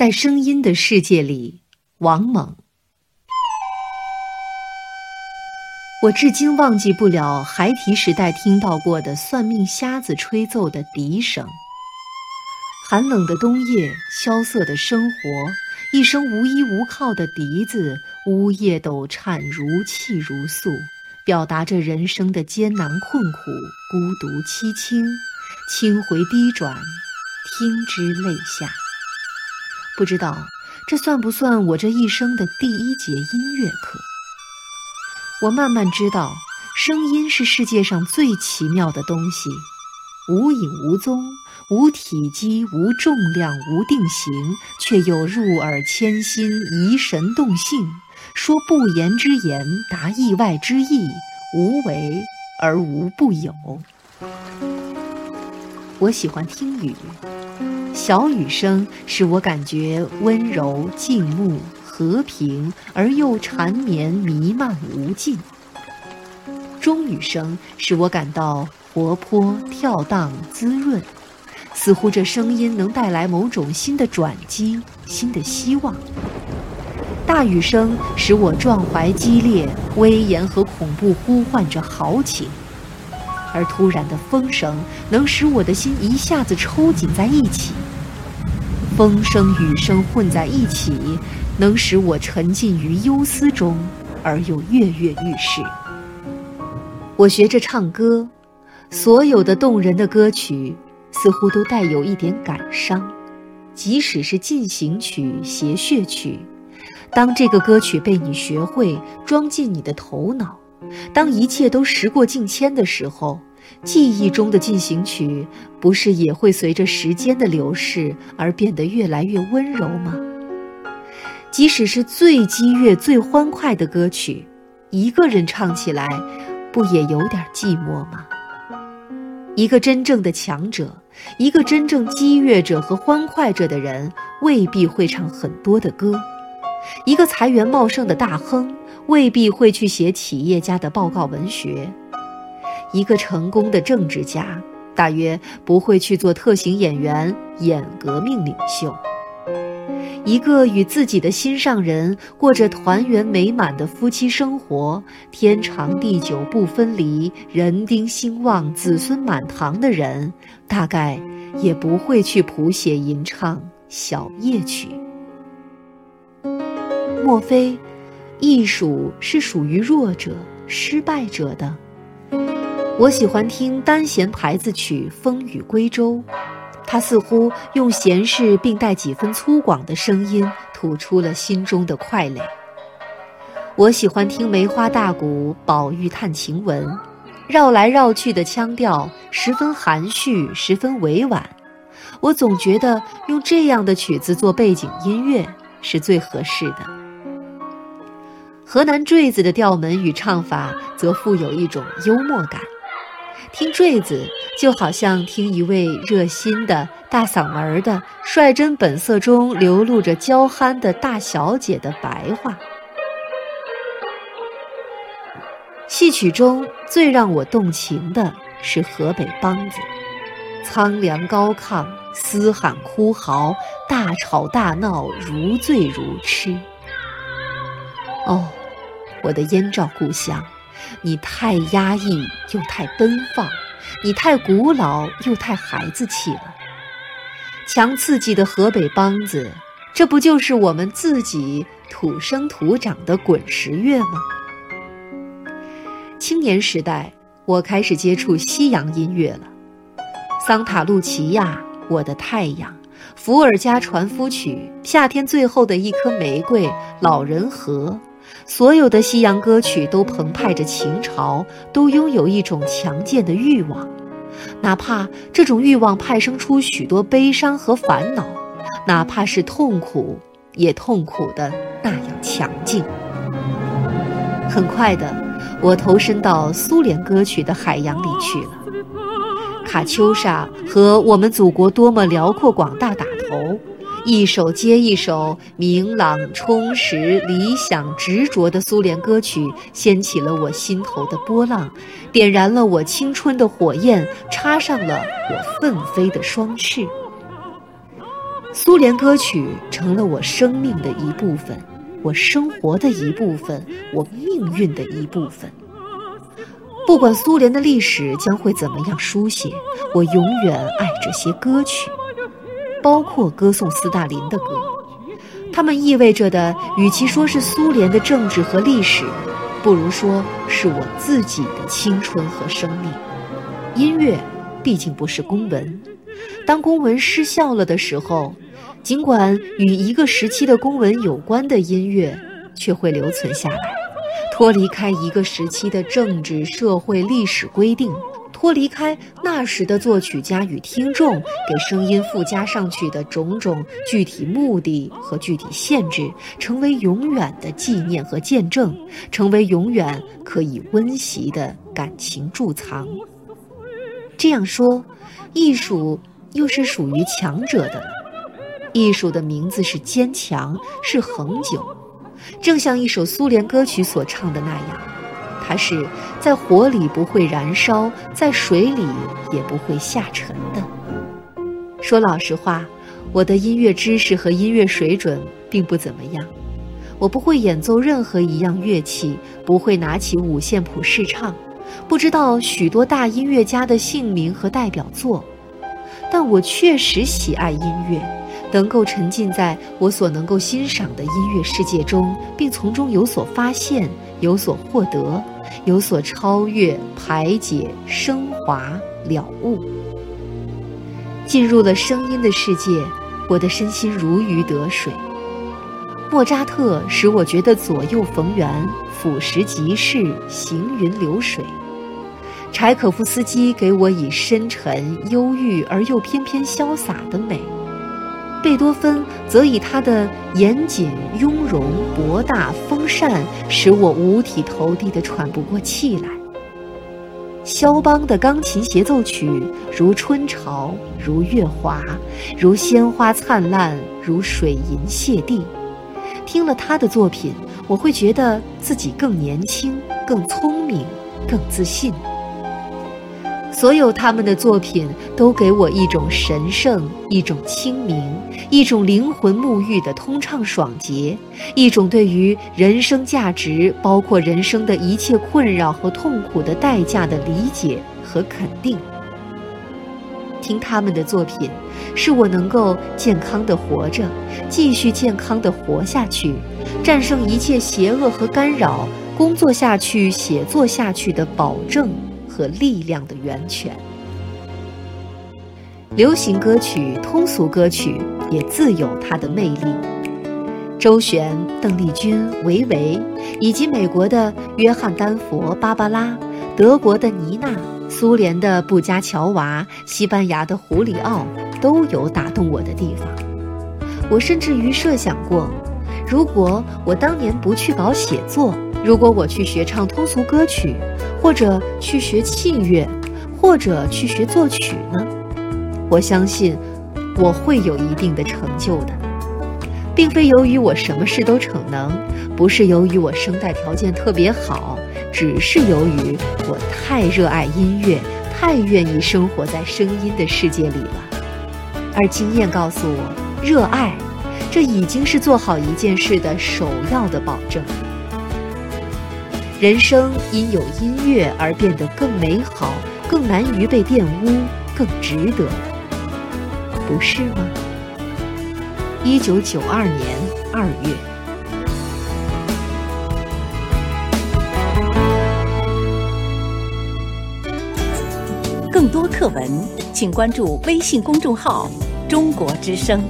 在声音的世界里，王猛。我至今忘记不了孩提时代听到过的算命瞎子吹奏的笛声。寒冷的冬夜，萧瑟的生活，一声无依无靠的笛子，呜咽抖颤，如泣如诉，表达着人生的艰难困苦、孤独凄清，轻回低转，听之泪下。不知道这算不算我这一生的第一节音乐课？我慢慢知道，声音是世界上最奇妙的东西，无影无踪，无体积，无重量，无定型，却又入耳牵心，怡神动性，说不言之言，达意外之意，无为而无不有。我喜欢听雨，小雨声使我感觉温柔静穆。和平而又缠绵弥漫无尽，中雨声使我感到活泼跳荡滋润，似乎这声音能带来某种新的转机、新的希望。大雨声使我壮怀激烈，威严和恐怖呼唤着豪情，而突然的风声能使我的心一下子抽紧在一起。风声雨声混在一起。能使我沉浸于忧思中，而又跃跃欲试。我学着唱歌，所有的动人的歌曲似乎都带有一点感伤，即使是进行曲、谐谑曲。当这个歌曲被你学会，装进你的头脑，当一切都时过境迁的时候，记忆中的进行曲不是也会随着时间的流逝而变得越来越温柔吗？即使是最激越、最欢快的歌曲，一个人唱起来，不也有点寂寞吗？一个真正的强者，一个真正激越者和欢快着的人，未必会唱很多的歌；一个财源茂盛的大亨，未必会去写企业家的报告文学；一个成功的政治家，大约不会去做特型演员，演革命领袖。一个与自己的心上人过着团圆美满的夫妻生活，天长地久不分离，人丁兴旺，子孙满堂的人，大概也不会去谱写吟唱小夜曲。莫非，艺术是属于弱者、失败者的？我喜欢听单弦牌子曲《风雨归舟》。他似乎用闲适并带几分粗犷的声音吐出了心中的快垒。我喜欢听梅花大鼓、宝玉探晴雯，绕来绕去的腔调十分含蓄，十分委婉。我总觉得用这样的曲子做背景音乐是最合适的。河南坠子的调门与唱法则富有一种幽默感。听坠子，就好像听一位热心的大嗓门的、率真本色中流露着娇憨的大小姐的白话。戏曲中最让我动情的是河北梆子，苍凉高亢，嘶喊哭嚎，大吵大闹，如醉如痴。哦，我的燕赵故乡。你太压抑又太奔放，你太古老又太孩子气了。强刺激的河北梆子，这不就是我们自己土生土长的滚石乐吗？青年时代，我开始接触西洋音乐了，桑塔露琪亚、我的太阳、伏尔加船夫曲、夏天最后的一颗玫瑰、老人河。所有的西洋歌曲都澎湃着情潮，都拥有一种强健的欲望，哪怕这种欲望派生出许多悲伤和烦恼，哪怕是痛苦，也痛苦的那样强劲。很快的，我投身到苏联歌曲的海洋里去了，卡秋莎和我们祖国多么辽阔广大打头。一首接一首明朗、充实、理想、执着的苏联歌曲，掀起了我心头的波浪，点燃了我青春的火焰，插上了我奋飞的双翅。苏联歌曲成了我生命的一部分，我生活的一部分，我命运的一部分。不管苏联的历史将会怎么样书写，我永远爱这些歌曲，包括歌颂斯大林的歌。它们意味着的，与其说是苏联的政治和历史，不如说是我自己的青春和生命。音乐毕竟不是公文，当公文失效了的时候，尽管与一个时期的公文有关的音乐，却会留存下来。脱离开一个时期的政治、社会、历史规定，脱离开那时的作曲家与听众给声音附加上去的种种具体目的和具体限制，成为永远的纪念和见证，成为永远可以温习的感情贮藏。这样说，艺术又是属于强者的，艺术的名字是坚强，是恒久。正像一首苏联歌曲所唱的那样，它是在火里不会燃烧，在水里也不会下沉的。说老实话，我的音乐知识和音乐水准并不怎么样，我不会演奏任何一样乐器，不会拿起五线谱试唱，不知道许多大音乐家的姓名和代表作，但我确实喜爱音乐。能够沉浸在我所能够欣赏的音乐世界中，并从中有所发现、有所获得、有所超越、排解、升华、了悟，进入了声音的世界，我的身心如鱼得水。莫扎特使我觉得左右逢源、俯拾即是、行云流水；柴可夫斯基给我以深沉、忧郁而又翩翩潇洒的美。贝多芬则以他的严谨、雍容、博大、丰善，使我五体投地的喘不过气来。肖邦的钢琴协奏曲如春潮，如月华，如鲜花灿烂，如水银泻地。听了他的作品，我会觉得自己更年轻、更聪明、更自信。所有他们的作品都给我一种神圣、一种清明、一种灵魂沐浴的通畅爽洁，一种对于人生价值，包括人生的一切困扰和痛苦的代价的理解和肯定。听他们的作品，是我能够健康的活着，继续健康的活下去，战胜一切邪恶和干扰，工作下去、写作下去的保证。和力量的源泉。流行歌曲、通俗歌曲也自有它的魅力。周璇、邓丽君、维维，以及美国的约翰丹佛、芭芭拉，德国的妮娜，苏联的布加乔娃，西班牙的胡里奥，都有打动我的地方。我甚至于设想过，如果我当年不去搞写作。如果我去学唱通俗歌曲，或者去学器乐，或者去学作曲呢？我相信我会有一定的成就的，并非由于我什么事都逞能，不是由于我声带条件特别好，只是由于我太热爱音乐，太愿意生活在声音的世界里了。而经验告诉我，热爱，这已经是做好一件事的首要的保证。人生因有音乐而变得更美好，更难于被玷污，更值得，不是吗？一九九二年二月。更多课文，请关注微信公众号“中国之声”。